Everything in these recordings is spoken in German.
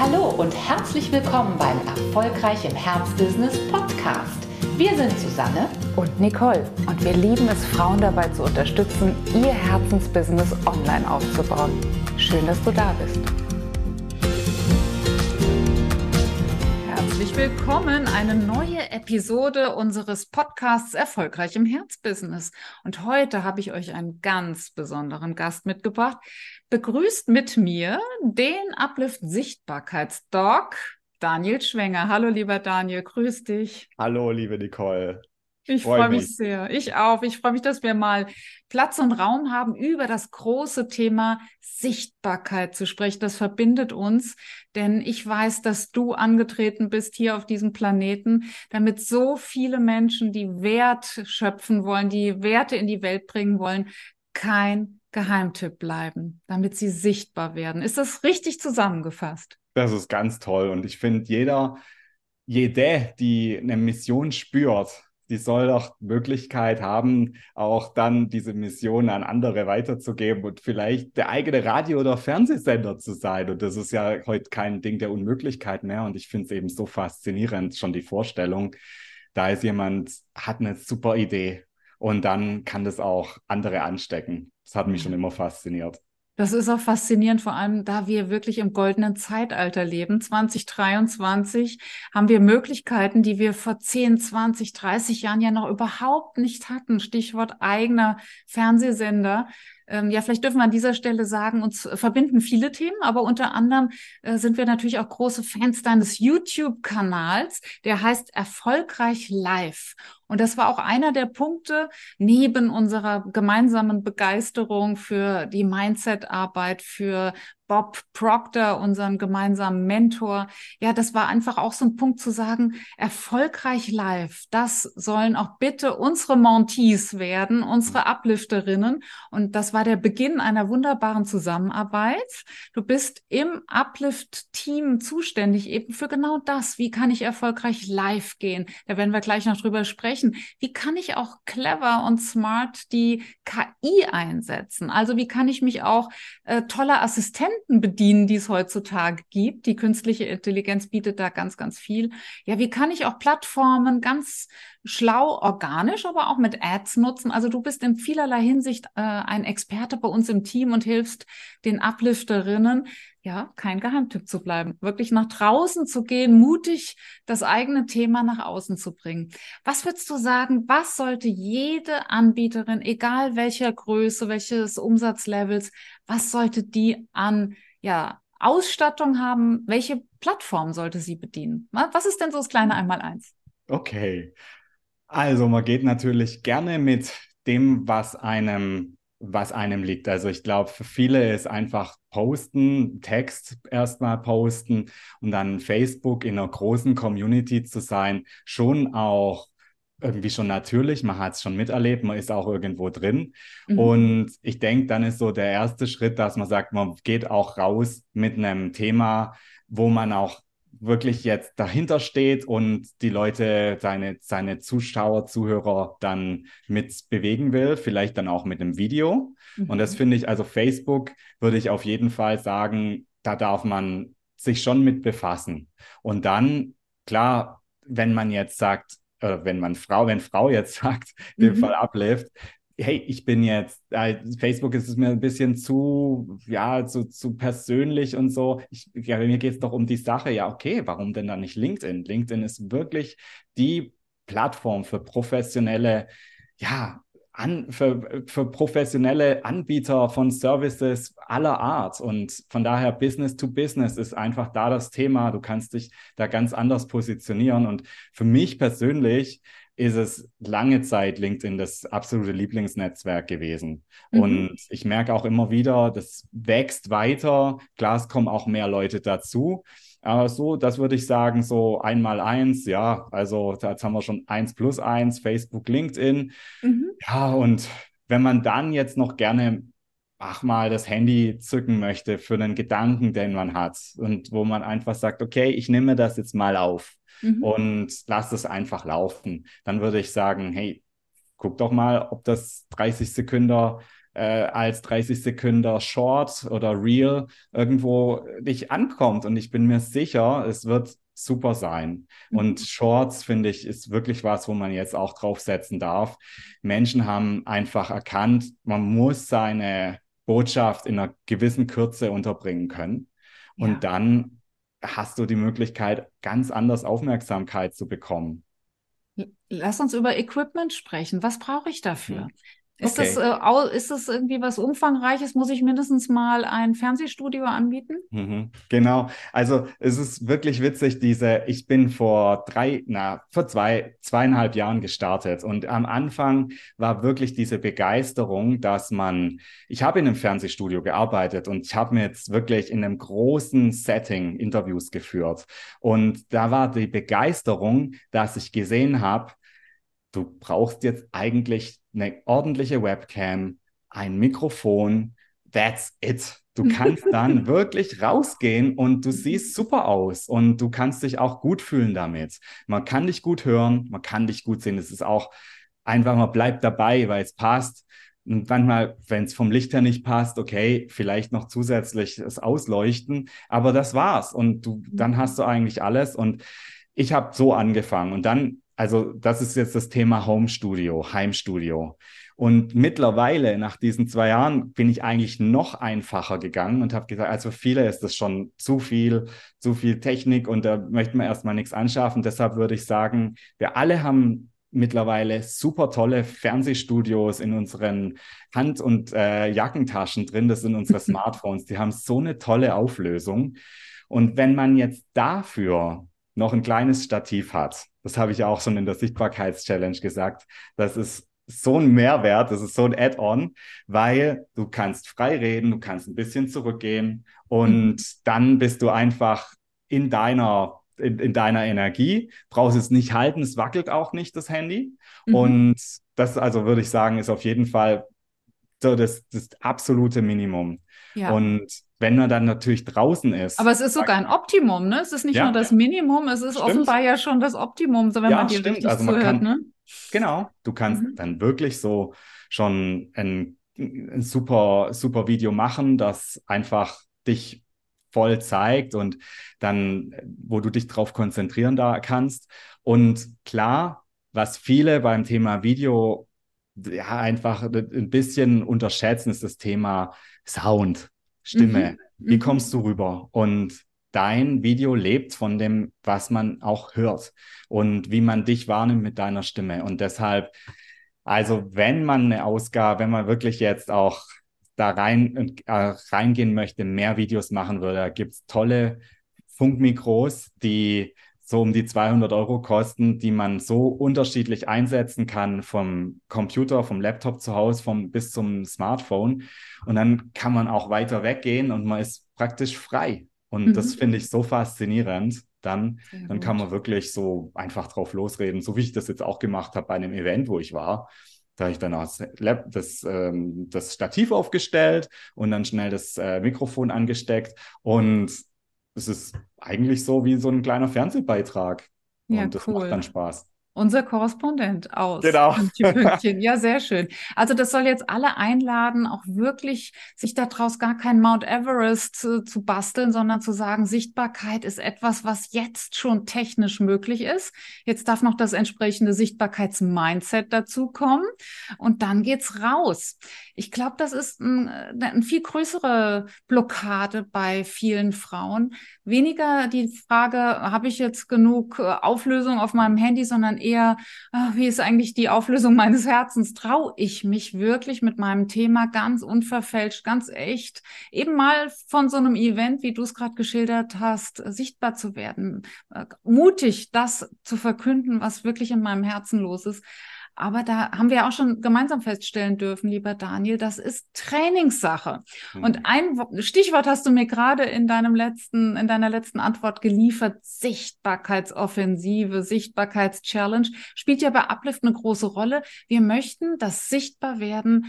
Hallo und herzlich willkommen beim Erfolgreich im Herzbusiness Podcast. Wir sind Susanne und Nicole und wir lieben es, Frauen dabei zu unterstützen, ihr Herzensbusiness online aufzubauen. Schön, dass du da bist. Herzlich willkommen, eine neue Episode unseres Podcasts Erfolgreich im Herzbusiness. Und heute habe ich euch einen ganz besonderen Gast mitgebracht. Begrüßt mit mir den Uplift Sichtbarkeitsdoc Daniel Schwenger. Hallo, lieber Daniel, grüß dich. Hallo, liebe Nicole. Ich freue freu mich sehr. Ich auch. Ich freue mich, dass wir mal Platz und Raum haben, über das große Thema Sichtbarkeit zu sprechen. Das verbindet uns, denn ich weiß, dass du angetreten bist hier auf diesem Planeten, damit so viele Menschen, die Wert schöpfen wollen, die Werte in die Welt bringen wollen, kein Geheimtipp bleiben, damit sie sichtbar werden. Ist das richtig zusammengefasst? Das ist ganz toll. Und ich finde, jeder, jede, die eine Mission spürt, die soll doch Möglichkeit haben, auch dann diese Mission an andere weiterzugeben und vielleicht der eigene Radio- oder Fernsehsender zu sein. Und das ist ja heute kein Ding der Unmöglichkeit mehr. Und ich finde es eben so faszinierend, schon die Vorstellung, da ist jemand, hat eine super Idee und dann kann das auch andere anstecken. Das hat mich schon immer fasziniert. Das ist auch faszinierend, vor allem da wir wirklich im goldenen Zeitalter leben. 2023 haben wir Möglichkeiten, die wir vor 10, 20, 30 Jahren ja noch überhaupt nicht hatten. Stichwort eigener Fernsehsender. Ähm, ja, vielleicht dürfen wir an dieser Stelle sagen, uns verbinden viele Themen, aber unter anderem äh, sind wir natürlich auch große Fans deines YouTube-Kanals, der heißt Erfolgreich Live. Und das war auch einer der Punkte neben unserer gemeinsamen Begeisterung für die Mindset-Arbeit, für Bob Proctor, unseren gemeinsamen Mentor. Ja, das war einfach auch so ein Punkt zu sagen, erfolgreich live, das sollen auch bitte unsere Montees werden, unsere Uplifterinnen. Und das war der Beginn einer wunderbaren Zusammenarbeit. Du bist im Uplift-Team zuständig eben für genau das. Wie kann ich erfolgreich live gehen? Da werden wir gleich noch drüber sprechen. Wie kann ich auch clever und smart die KI einsetzen? Also wie kann ich mich auch äh, toller Assistenten bedienen, die es heutzutage gibt? Die künstliche Intelligenz bietet da ganz, ganz viel. Ja, wie kann ich auch Plattformen ganz schlau, organisch, aber auch mit Ads nutzen? Also du bist in vielerlei Hinsicht äh, ein Experte bei uns im Team und hilfst den Uplifterinnen, ja, kein Geheimtipp zu bleiben, wirklich nach draußen zu gehen, mutig das eigene Thema nach außen zu bringen. Was würdest du sagen, was sollte jede Anbieterin, egal welcher Größe, welches Umsatzlevels, was sollte die an, ja, Ausstattung haben? Welche Plattform sollte sie bedienen? Was ist denn so das kleine Einmaleins? Okay. Also man geht natürlich gerne mit dem, was einem was einem liegt. Also ich glaube, für viele ist einfach posten, Text erstmal posten und dann Facebook in einer großen Community zu sein, schon auch irgendwie schon natürlich, man hat es schon miterlebt, man ist auch irgendwo drin. Mhm. Und ich denke, dann ist so der erste Schritt, dass man sagt, man geht auch raus mit einem Thema, wo man auch wirklich jetzt dahinter steht und die Leute, seine, seine Zuschauer, Zuhörer dann mit bewegen will, vielleicht dann auch mit einem Video. Mhm. Und das mhm. finde ich, also Facebook würde ich auf jeden Fall sagen, da darf man sich schon mit befassen. Und dann, klar, wenn man jetzt sagt, äh, wenn man Frau, wenn Frau jetzt sagt, mhm. Fall abläuft, hey, ich bin jetzt, äh, Facebook ist es mir ein bisschen zu, ja, zu, zu persönlich und so. Ich, ja, mir geht es doch um die Sache. Ja, okay, warum denn dann nicht LinkedIn? LinkedIn ist wirklich die Plattform für professionelle, ja, an, für, für professionelle Anbieter von Services aller Art. Und von daher Business to Business ist einfach da das Thema. Du kannst dich da ganz anders positionieren. Und für mich persönlich ist es lange Zeit LinkedIn das absolute Lieblingsnetzwerk gewesen. Mhm. Und ich merke auch immer wieder, das wächst weiter. Klar, es kommen auch mehr Leute dazu. Aber so, das würde ich sagen, so einmal eins, ja, also jetzt haben wir schon eins plus eins, Facebook, LinkedIn. Mhm. Ja, und wenn man dann jetzt noch gerne ach mal das Handy zücken möchte für einen Gedanken, den man hat und wo man einfach sagt, okay, ich nehme das jetzt mal auf mhm. und lass es einfach laufen, dann würde ich sagen, hey, guck doch mal, ob das 30 Sekunden äh, als 30 Sekunden Short oder Reel irgendwo dich ankommt. Und ich bin mir sicher, es wird super sein. Mhm. Und Shorts, finde ich, ist wirklich was, wo man jetzt auch draufsetzen darf. Menschen haben einfach erkannt, man muss seine Botschaft in einer gewissen Kürze unterbringen können. Und ja. dann hast du die Möglichkeit, ganz anders Aufmerksamkeit zu bekommen. Lass uns über Equipment sprechen. Was brauche ich dafür? Ist, okay. das, äh, ist das irgendwie was Umfangreiches? Muss ich mindestens mal ein Fernsehstudio anbieten? Mhm, genau. Also es ist wirklich witzig, diese, ich bin vor drei, na, vor zwei, zweieinhalb Jahren gestartet und am Anfang war wirklich diese Begeisterung, dass man, ich habe in einem Fernsehstudio gearbeitet und ich habe mir jetzt wirklich in einem großen Setting Interviews geführt und da war die Begeisterung, dass ich gesehen habe, du brauchst jetzt eigentlich eine ordentliche Webcam, ein Mikrofon, that's it. Du kannst dann wirklich rausgehen und du siehst super aus und du kannst dich auch gut fühlen damit. Man kann dich gut hören, man kann dich gut sehen. Es ist auch einfach, man bleibt dabei, weil es passt. Und manchmal, wenn es vom Licht her nicht passt, okay, vielleicht noch zusätzlich das Ausleuchten, aber das war's. Und du, dann hast du eigentlich alles. Und ich habe so angefangen. Und dann also das ist jetzt das Thema Home Studio, Heimstudio. Und mittlerweile, nach diesen zwei Jahren, bin ich eigentlich noch einfacher gegangen und habe gesagt, also viele ist das schon zu viel, zu viel Technik und da möchten wir erstmal nichts anschaffen. Deshalb würde ich sagen, wir alle haben mittlerweile super tolle Fernsehstudios in unseren Hand- und äh, Jackentaschen drin. Das sind unsere Smartphones. Die haben so eine tolle Auflösung. Und wenn man jetzt dafür noch ein kleines Stativ hat, das habe ich auch schon in der Sichtbarkeitschallenge gesagt, das ist so ein Mehrwert, das ist so ein Add-on, weil du kannst frei reden, du kannst ein bisschen zurückgehen und mhm. dann bist du einfach in deiner in, in, deiner Energie, brauchst es nicht halten, es wackelt auch nicht das Handy. Mhm. Und das, also würde ich sagen, ist auf jeden Fall so das, das absolute Minimum. Ja. Und wenn man dann natürlich draußen ist. Aber es ist sogar ein Optimum, ne? Es ist nicht ja. nur das Minimum, es ist stimmt. offenbar ja schon das Optimum, so wenn ja, man dir richtig also zuhört, kann, ne? Genau, du kannst mhm. dann wirklich so schon ein, ein, super, super Video machen, das einfach dich voll zeigt und dann, wo du dich drauf konzentrieren da kannst. Und klar, was viele beim Thema Video ja einfach ein bisschen unterschätzen, ist das Thema Sound. Stimme. Mhm. Wie mhm. kommst du rüber? Und dein Video lebt von dem, was man auch hört und wie man dich wahrnimmt mit deiner Stimme. Und deshalb, also wenn man eine Ausgabe, wenn man wirklich jetzt auch da rein äh, reingehen möchte, mehr Videos machen würde, da gibt es tolle Funkmikros, die so um die 200 Euro kosten, die man so unterschiedlich einsetzen kann vom Computer, vom Laptop zu Hause, vom bis zum Smartphone. Und dann kann man auch weiter weggehen und man ist praktisch frei. Und mhm. das finde ich so faszinierend. Dann, dann kann man wirklich so einfach drauf losreden, so wie ich das jetzt auch gemacht habe bei einem Event, wo ich war. Da habe ich dann das, das, ähm, das Stativ aufgestellt und dann schnell das äh, Mikrofon angesteckt. Und es ist eigentlich so wie so ein kleiner Fernsehbeitrag. Ja, und das cool. macht dann Spaß. Unser Korrespondent aus. Genau. Ja, sehr schön. Also das soll jetzt alle einladen, auch wirklich sich daraus gar kein Mount Everest zu, zu, basteln, sondern zu sagen, Sichtbarkeit ist etwas, was jetzt schon technisch möglich ist. Jetzt darf noch das entsprechende Sichtbarkeitsmindset dazukommen und dann geht's raus. Ich glaube, das ist ein, eine viel größere Blockade bei vielen Frauen. Weniger die Frage, habe ich jetzt genug äh, Auflösung auf meinem Handy, sondern eher, ach, wie ist eigentlich die Auflösung meines Herzens? Traue ich mich wirklich mit meinem Thema ganz unverfälscht, ganz echt, eben mal von so einem Event, wie du es gerade geschildert hast, sichtbar zu werden, äh, mutig das zu verkünden, was wirklich in meinem Herzen los ist. Aber da haben wir auch schon gemeinsam feststellen dürfen, lieber Daniel, das ist Trainingssache. Mhm. Und ein Stichwort hast du mir gerade in deinem letzten, in deiner letzten Antwort geliefert. Sichtbarkeitsoffensive, Sichtbarkeitschallenge spielt ja bei Uplift eine große Rolle. Wir möchten das Sichtbarwerden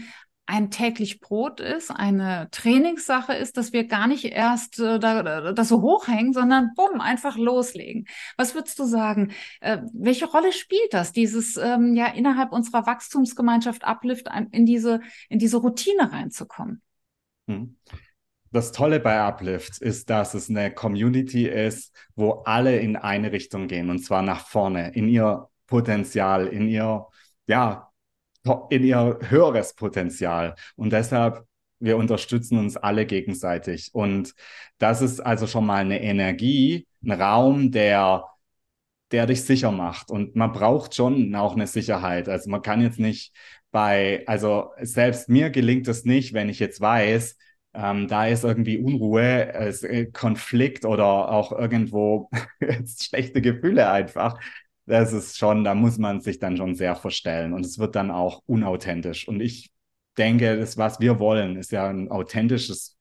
ein täglich Brot ist, eine Trainingssache ist, dass wir gar nicht erst äh, da, das so hochhängen, sondern bumm, einfach loslegen. Was würdest du sagen? Äh, welche Rolle spielt das, dieses ähm, ja innerhalb unserer Wachstumsgemeinschaft Uplift in diese, in diese Routine reinzukommen? Hm. Das Tolle bei Uplift ist, dass es eine Community ist, wo alle in eine Richtung gehen und zwar nach vorne, in ihr Potenzial, in ihr, ja, in ihr höheres Potenzial. Und deshalb, wir unterstützen uns alle gegenseitig. Und das ist also schon mal eine Energie, ein Raum, der, der dich sicher macht. Und man braucht schon auch eine Sicherheit. Also man kann jetzt nicht bei, also selbst mir gelingt es nicht, wenn ich jetzt weiß, ähm, da ist irgendwie Unruhe, äh, Konflikt oder auch irgendwo schlechte Gefühle einfach das ist schon, da muss man sich dann schon sehr verstellen und es wird dann auch unauthentisch. Und ich denke, das, was wir wollen, ist ja ein authentisches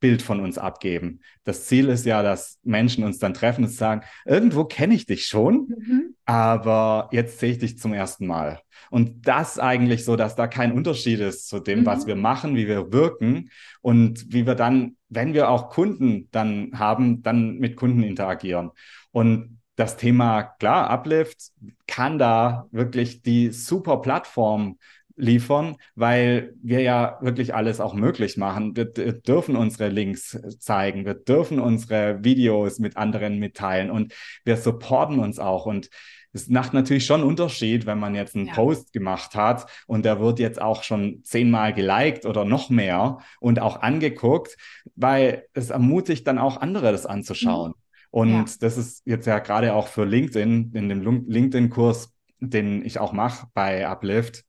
Bild von uns abgeben. Das Ziel ist ja, dass Menschen uns dann treffen und sagen, irgendwo kenne ich dich schon, mhm. aber jetzt sehe ich dich zum ersten Mal. Und das eigentlich so, dass da kein Unterschied ist zu dem, mhm. was wir machen, wie wir wirken und wie wir dann, wenn wir auch Kunden dann haben, dann mit Kunden interagieren. Und das Thema, klar, Uplift kann da wirklich die super Plattform liefern, weil wir ja wirklich alles auch möglich machen. Wir dürfen unsere Links zeigen, wir dürfen unsere Videos mit anderen mitteilen und wir supporten uns auch. Und es macht natürlich schon einen Unterschied, wenn man jetzt einen ja. Post gemacht hat und der wird jetzt auch schon zehnmal geliked oder noch mehr und auch angeguckt, weil es ermutigt dann auch andere, das anzuschauen. Mhm. Und ja. das ist jetzt ja gerade auch für LinkedIn, in dem LinkedIn-Kurs, den ich auch mache bei Uplift,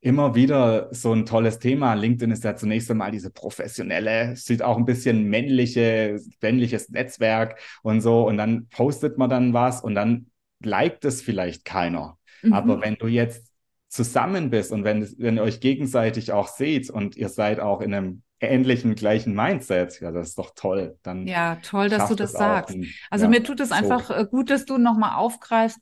immer wieder so ein tolles Thema. LinkedIn ist ja zunächst einmal diese professionelle, sieht auch ein bisschen männliche, männliches Netzwerk und so. Und dann postet man dann was und dann liked es vielleicht keiner. Mhm. Aber wenn du jetzt zusammen bist und wenn, wenn ihr euch gegenseitig auch seht und ihr seid auch in einem ähnlichen, gleichen Mindset. Ja, das ist doch toll. Dann ja, toll, dass du das sagst. Ein, also ja, mir tut es so. einfach äh, gut, dass du nochmal aufgreifst.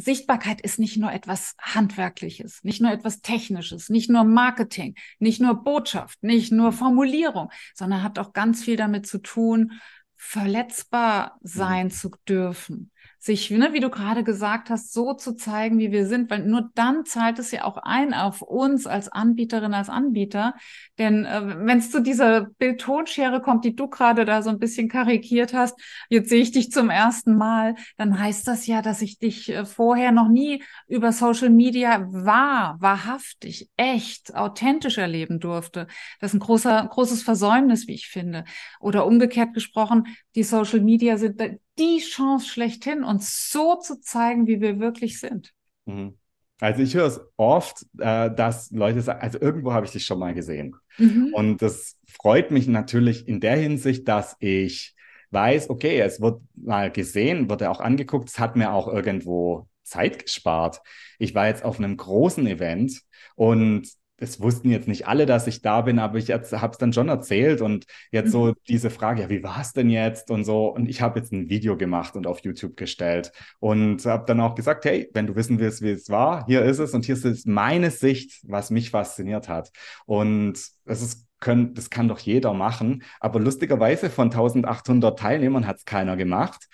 Sichtbarkeit ist nicht nur etwas Handwerkliches, nicht nur etwas Technisches, nicht nur Marketing, nicht nur Botschaft, nicht nur Formulierung, sondern hat auch ganz viel damit zu tun, verletzbar sein mhm. zu dürfen, sich, ne, wie du gerade gesagt hast, so zu zeigen, wie wir sind, weil nur dann zahlt es ja auch ein auf uns als Anbieterin, als Anbieter. Denn äh, wenn es zu dieser Bildtonschere kommt, die du gerade da so ein bisschen karikiert hast, jetzt sehe ich dich zum ersten Mal, dann heißt das ja, dass ich dich äh, vorher noch nie über Social Media wahr, wahrhaftig, echt, authentisch erleben durfte. Das ist ein großer, großes Versäumnis, wie ich finde. Oder umgekehrt gesprochen, die Social Media sind die Chance schlechthin, uns so zu zeigen, wie wir wirklich sind. Mhm. Also ich höre es oft, äh, dass Leute sagen, also irgendwo habe ich dich schon mal gesehen. Mhm. Und das freut mich natürlich in der Hinsicht, dass ich weiß, okay, es wird mal gesehen, wird ja auch angeguckt, es hat mir auch irgendwo Zeit gespart. Ich war jetzt auf einem großen Event und es wussten jetzt nicht alle, dass ich da bin, aber ich habe es dann schon erzählt und jetzt so mhm. diese Frage, ja, wie war es denn jetzt und so. Und ich habe jetzt ein Video gemacht und auf YouTube gestellt und habe dann auch gesagt, hey, wenn du wissen willst, wie es war, hier ist es und hier ist meine Sicht, was mich fasziniert hat. Und es ist können, das kann doch jeder machen. Aber lustigerweise von 1800 Teilnehmern hat es keiner gemacht.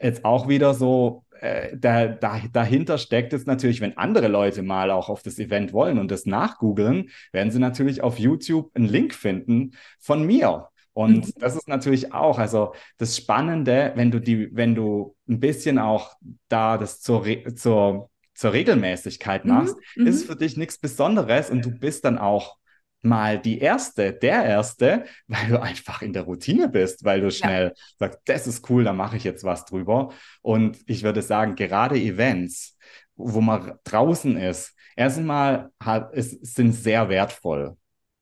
Jetzt auch wieder so äh, da, da, dahinter steckt es natürlich, wenn andere Leute mal auch auf das Event wollen und das nachgoogeln, werden sie natürlich auf YouTube einen Link finden von mir. Und mhm. das ist natürlich auch, also das Spannende, wenn du die, wenn du ein bisschen auch da das zur, zur, zur Regelmäßigkeit mhm. machst, mhm. ist für dich nichts Besonderes und du bist dann auch mal die erste, der erste, weil du einfach in der Routine bist, weil du schnell ja. sagst, das ist cool, da mache ich jetzt was drüber. Und ich würde sagen, gerade Events, wo man draußen ist, erstmal hat, es sind sehr wertvoll.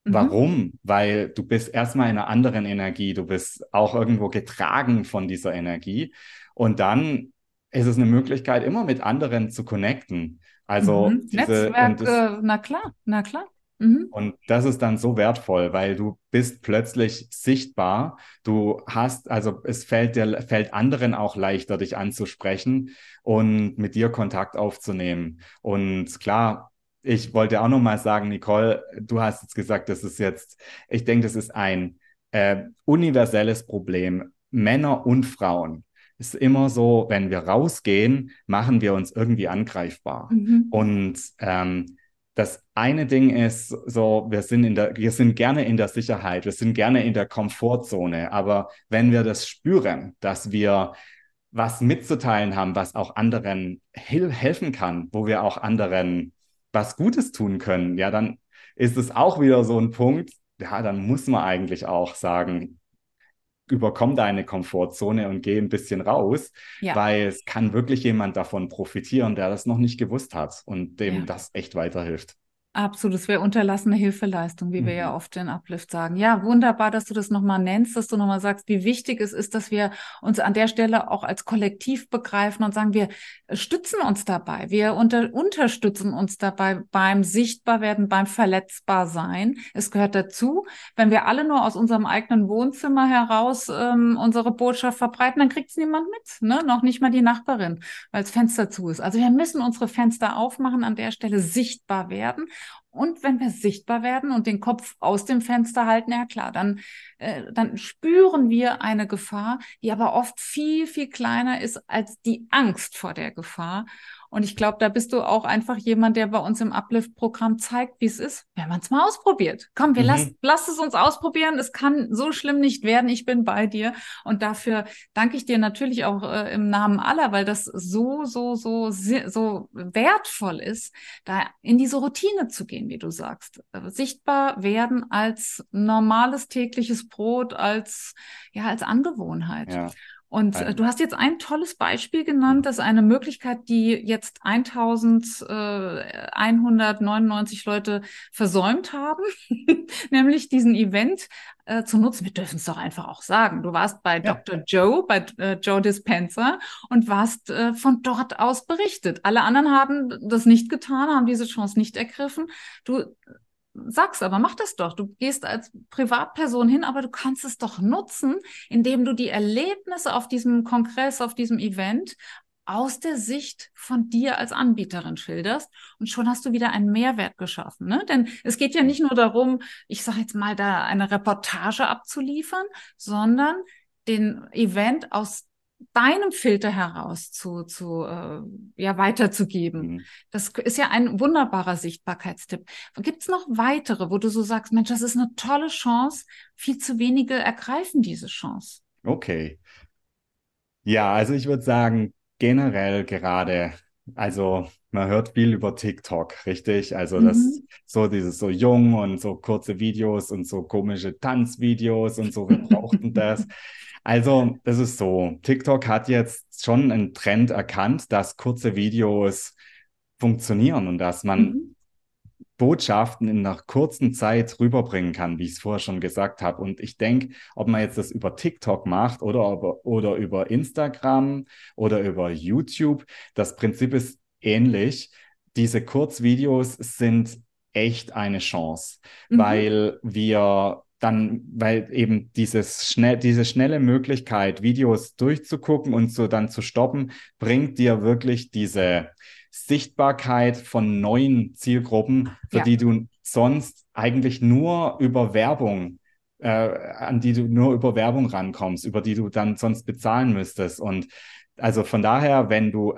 Mhm. Warum? Weil du bist erstmal in einer anderen Energie, du bist auch irgendwo getragen von dieser Energie. Und dann ist es eine Möglichkeit, immer mit anderen zu connecten. Also mhm. diese, Netzwerk, das, na klar, na klar. Mhm. Und das ist dann so wertvoll, weil du bist plötzlich sichtbar. Du hast, also es fällt dir, fällt anderen auch leichter, dich anzusprechen und mit dir Kontakt aufzunehmen. Und klar, ich wollte auch noch mal sagen, Nicole, du hast jetzt gesagt, das ist jetzt, ich denke, das ist ein äh, universelles Problem. Männer und Frauen. Ist immer so, wenn wir rausgehen, machen wir uns irgendwie angreifbar. Mhm. Und ähm, das eine Ding ist so, wir sind in der, wir sind gerne in der Sicherheit, wir sind gerne in der Komfortzone, aber wenn wir das spüren, dass wir was mitzuteilen haben, was auch anderen hel helfen kann, wo wir auch anderen was Gutes tun können, ja, dann ist es auch wieder so ein Punkt, ja, dann muss man eigentlich auch sagen, überkomm deine Komfortzone und geh ein bisschen raus, ja. weil es kann wirklich jemand davon profitieren, der das noch nicht gewusst hat und dem ja. das echt weiterhilft. Absolut, es wäre unterlassene Hilfeleistung, wie mhm. wir ja mhm. oft in Uplift sagen. Ja, wunderbar, dass du das nochmal nennst, dass du nochmal sagst, wie wichtig es ist, dass wir uns an der Stelle auch als Kollektiv begreifen und sagen, wir stützen uns dabei, wir unter, unterstützen uns dabei beim Sichtbarwerden, beim Verletzbarsein. Es gehört dazu. Wenn wir alle nur aus unserem eigenen Wohnzimmer heraus ähm, unsere Botschaft verbreiten, dann kriegt es niemand mit, ne? noch nicht mal die Nachbarin, weil das Fenster zu ist. Also wir müssen unsere Fenster aufmachen, an der Stelle sichtbar werden. Und wenn wir sichtbar werden und den Kopf aus dem Fenster halten, ja klar, dann, äh, dann spüren wir eine Gefahr, die aber oft viel, viel kleiner ist als die Angst vor der Gefahr. Und ich glaube, da bist du auch einfach jemand, der bei uns im Uplift-Programm zeigt, wie es ist, wenn man es mal ausprobiert. Komm, wir mhm. lass, lass es uns ausprobieren. Es kann so schlimm nicht werden. Ich bin bei dir. Und dafür danke ich dir natürlich auch äh, im Namen aller, weil das so, so, so, so wertvoll ist, da in diese Routine zu gehen, wie du sagst. Sichtbar werden als normales tägliches Brot, als, ja, als Angewohnheit. Ja. Und äh, du hast jetzt ein tolles Beispiel genannt, dass eine Möglichkeit, die jetzt 1199 Leute versäumt haben, nämlich diesen Event äh, zu nutzen. Wir dürfen es doch einfach auch sagen. Du warst bei ja. Dr. Joe, bei äh, Joe Dispenza und warst äh, von dort aus berichtet. Alle anderen haben das nicht getan, haben diese Chance nicht ergriffen. Du sag's aber, mach das doch. Du gehst als Privatperson hin, aber du kannst es doch nutzen, indem du die Erlebnisse auf diesem Kongress, auf diesem Event aus der Sicht von dir als Anbieterin schilderst und schon hast du wieder einen Mehrwert geschaffen. Ne? Denn es geht ja nicht nur darum, ich sage jetzt mal, da eine Reportage abzuliefern, sondern den Event aus deinem Filter heraus zu, zu äh, ja, weiterzugeben. Mhm. Das ist ja ein wunderbarer Sichtbarkeitstipp. Gibt es noch weitere, wo du so sagst, Mensch, das ist eine tolle Chance, viel zu wenige ergreifen diese Chance? Okay. Ja, also ich würde sagen, generell gerade, also man hört viel über TikTok, richtig? Also mhm. das so dieses so jung und so kurze Videos und so komische Tanzvideos und so, wir brauchten das. Also, das ist so. TikTok hat jetzt schon einen Trend erkannt, dass kurze Videos funktionieren und dass man mhm. Botschaften in einer kurzen Zeit rüberbringen kann, wie ich es vorher schon gesagt habe. Und ich denke, ob man jetzt das über TikTok macht oder, über, oder über Instagram oder über YouTube, das Prinzip ist ähnlich. Diese Kurzvideos sind echt eine Chance, mhm. weil wir dann, weil eben dieses schnell, diese schnelle Möglichkeit, Videos durchzugucken und so dann zu stoppen, bringt dir wirklich diese Sichtbarkeit von neuen Zielgruppen, für ja. die du sonst eigentlich nur über Werbung, äh, an die du nur über Werbung rankommst, über die du dann sonst bezahlen müsstest. Und also von daher, wenn du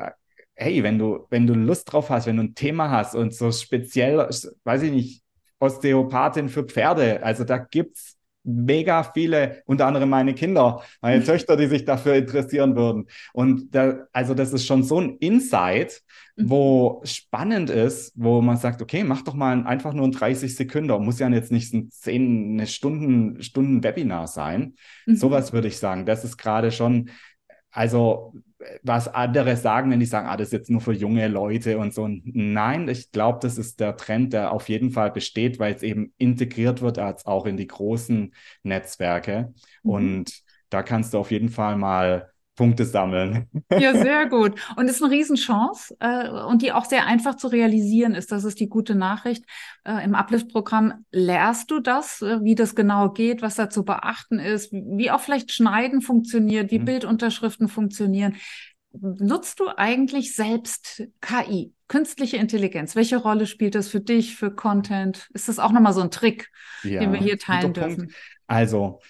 hey, wenn du, wenn du Lust drauf hast, wenn du ein Thema hast und so speziell, weiß ich nicht, Osteopathin für Pferde. Also da gibt es mega viele, unter anderem meine Kinder, meine mhm. Töchter, die sich dafür interessieren würden. Und da, also das ist schon so ein Insight, mhm. wo spannend ist, wo man sagt, okay, mach doch mal einfach nur ein 30 Sekunden, muss ja jetzt nicht ein 10, eine Stunden, Stunden Webinar sein. Mhm. Sowas würde ich sagen. Das ist gerade schon, also was andere sagen, wenn die sagen, ah, das ist jetzt nur für junge Leute und so. Nein, ich glaube, das ist der Trend, der auf jeden Fall besteht, weil es eben integriert wird als auch in die großen Netzwerke. Mhm. Und da kannst du auf jeden Fall mal Punkte sammeln. Ja, sehr gut. Und es ist eine Riesenchance äh, und die auch sehr einfach zu realisieren ist. Das ist die gute Nachricht. Äh, Im Uplift-Programm lernst du das, äh, wie das genau geht, was da zu beachten ist, wie auch vielleicht Schneiden funktioniert, wie mhm. Bildunterschriften funktionieren. Nutzt du eigentlich selbst KI? Künstliche Intelligenz, welche Rolle spielt das für dich, für Content? Ist das auch nochmal so ein Trick, ja, den wir hier teilen dürfen? Punkt. Also,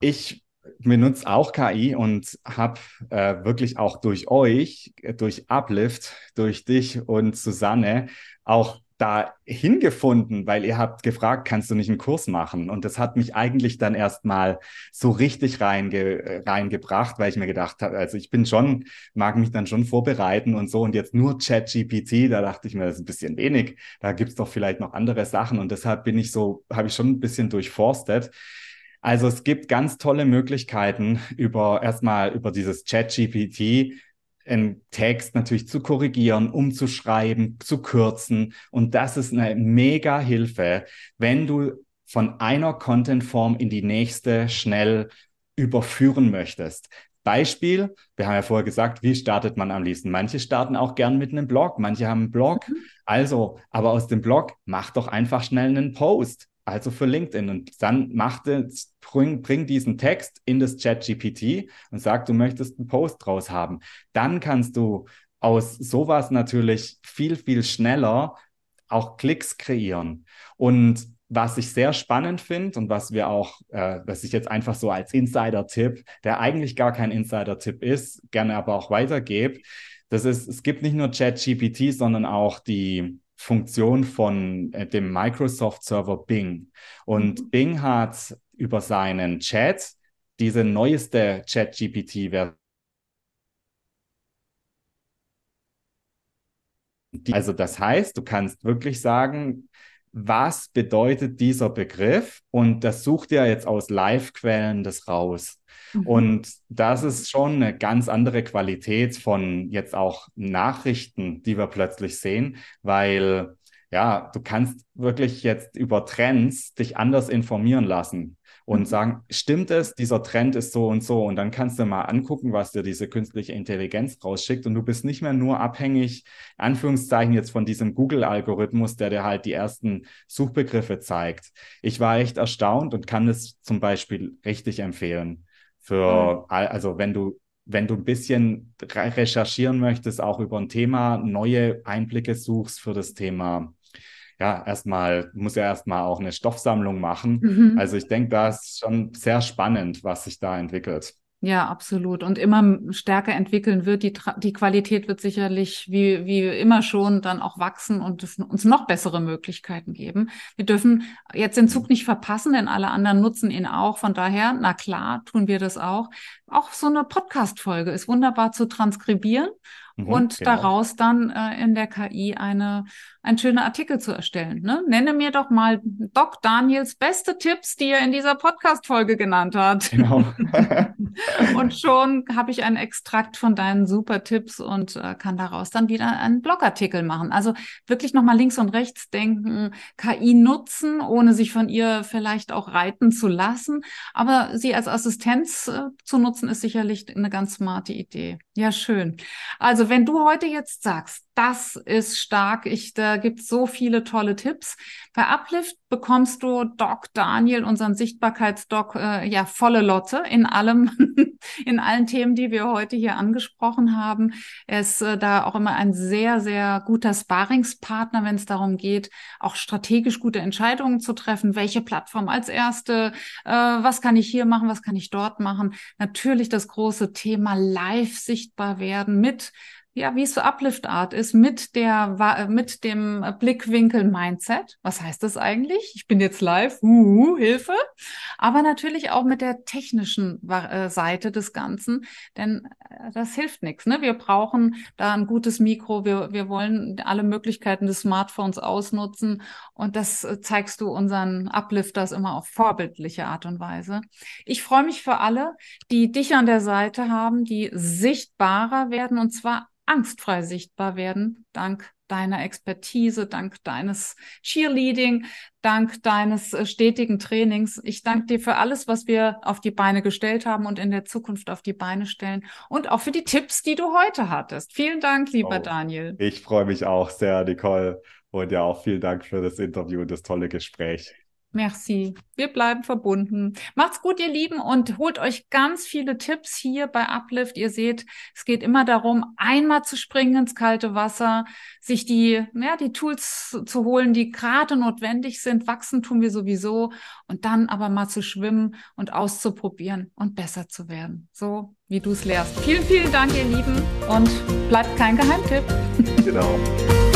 ich benutze auch KI und habe äh, wirklich auch durch euch, durch Uplift, durch dich und Susanne auch da hingefunden, weil ihr habt gefragt, kannst du nicht einen Kurs machen? Und das hat mich eigentlich dann erstmal so richtig reinge reingebracht, weil ich mir gedacht habe, also ich bin schon, mag mich dann schon vorbereiten und so und jetzt nur ChatGPT, da dachte ich mir, das ist ein bisschen wenig, da gibt's doch vielleicht noch andere Sachen und deshalb bin ich so, habe ich schon ein bisschen durchforstet. Also es gibt ganz tolle Möglichkeiten über erstmal über dieses ChatGPT einen Text natürlich zu korrigieren, umzuschreiben, zu kürzen. Und das ist eine mega Hilfe, wenn du von einer Contentform in die nächste schnell überführen möchtest. Beispiel, wir haben ja vorher gesagt, wie startet man am liebsten? Manche starten auch gern mit einem Blog, manche haben einen Blog. Mhm. Also, aber aus dem Blog mach doch einfach schnell einen Post also für LinkedIn. Und dann mach das, bring, bring diesen Text in das Chat-GPT und sag, du möchtest einen Post draus haben. Dann kannst du aus sowas natürlich viel, viel schneller auch Klicks kreieren. Und was ich sehr spannend finde und was wir auch, äh, was ich jetzt einfach so als Insider-Tipp, der eigentlich gar kein Insider-Tipp ist, gerne aber auch weitergebe, das ist, es gibt nicht nur ChatGPT, sondern auch die Funktion von äh, dem Microsoft-Server Bing. Und mhm. Bing hat über seinen Chat diese neueste ChatGPT-Version. Also das heißt, du kannst wirklich sagen, was bedeutet dieser Begriff? Und das sucht ja jetzt aus Live-Quellen das raus. Mhm. Und das ist schon eine ganz andere Qualität von jetzt auch Nachrichten, die wir plötzlich sehen, weil ja, du kannst wirklich jetzt über Trends dich anders informieren lassen und mhm. sagen, stimmt es, dieser Trend ist so und so. Und dann kannst du mal angucken, was dir diese künstliche Intelligenz rausschickt. Und du bist nicht mehr nur abhängig, Anführungszeichen jetzt von diesem Google-Algorithmus, der dir halt die ersten Suchbegriffe zeigt. Ich war echt erstaunt und kann es zum Beispiel richtig empfehlen. Für, also wenn du wenn du ein bisschen recherchieren möchtest, auch über ein Thema, neue Einblicke suchst für das Thema ja, erstmal, muss ja erstmal auch eine Stoffsammlung machen. Mhm. Also ich denke, da ist schon sehr spannend, was sich da entwickelt. Ja, absolut. Und immer stärker entwickeln wird. Die, die Qualität wird sicherlich wie, wie immer schon dann auch wachsen und uns noch bessere Möglichkeiten geben. Wir dürfen jetzt den Zug nicht verpassen, denn alle anderen nutzen ihn auch. Von daher, na klar, tun wir das auch. Auch so eine Podcast-Folge ist wunderbar zu transkribieren Mhm, und genau. daraus dann äh, in der KI eine, ein schöner Artikel zu erstellen. Ne? Nenne mir doch mal Doc Daniels beste Tipps, die er in dieser Podcast-Folge genannt hat. Genau. und schon habe ich einen Extrakt von deinen super Tipps und äh, kann daraus dann wieder einen Blogartikel machen. Also wirklich nochmal links und rechts denken, KI nutzen, ohne sich von ihr vielleicht auch reiten zu lassen. Aber sie als Assistenz äh, zu nutzen, ist sicherlich eine ganz smarte Idee. Ja, schön. Also also wenn du heute jetzt sagst, das ist stark, ich, da gibt so viele tolle Tipps. Bei Uplift bekommst du Doc Daniel, unseren Sichtbarkeitsdoc, äh, ja, volle Lotte in allem, in allen Themen, die wir heute hier angesprochen haben. Er ist äh, da auch immer ein sehr, sehr guter Sparingspartner, wenn es darum geht, auch strategisch gute Entscheidungen zu treffen. Welche Plattform als erste? Äh, was kann ich hier machen? Was kann ich dort machen? Natürlich das große Thema live sichtbar werden mit ja, wie es für Uplift Art ist, mit der, mit dem Blickwinkel Mindset. Was heißt das eigentlich? Ich bin jetzt live, uh, Hilfe. Aber natürlich auch mit der technischen äh, Seite des Ganzen, denn äh, das hilft nichts. Ne? Wir brauchen da ein gutes Mikro. Wir, wir wollen alle Möglichkeiten des Smartphones ausnutzen. Und das äh, zeigst du unseren Uplifters immer auf vorbildliche Art und Weise. Ich freue mich für alle, die dich an der Seite haben, die sichtbarer werden und zwar angstfrei sichtbar werden, dank deiner Expertise, dank deines Cheerleading, dank deines äh, stetigen Trainings. Ich danke dir für alles, was wir auf die Beine gestellt haben und in der Zukunft auf die Beine stellen und auch für die Tipps, die du heute hattest. Vielen Dank, lieber oh, Daniel. Ich freue mich auch sehr, Nicole. Und ja, auch vielen Dank für das Interview und das tolle Gespräch. Merci. Wir bleiben verbunden. Macht's gut, ihr Lieben, und holt euch ganz viele Tipps hier bei Uplift. Ihr seht, es geht immer darum, einmal zu springen ins kalte Wasser, sich die, ja, die Tools zu holen, die gerade notwendig sind. Wachsen tun wir sowieso. Und dann aber mal zu schwimmen und auszuprobieren und besser zu werden. So wie du es lehrst. Vielen, vielen Dank, ihr Lieben. Und bleibt kein Geheimtipp. Genau.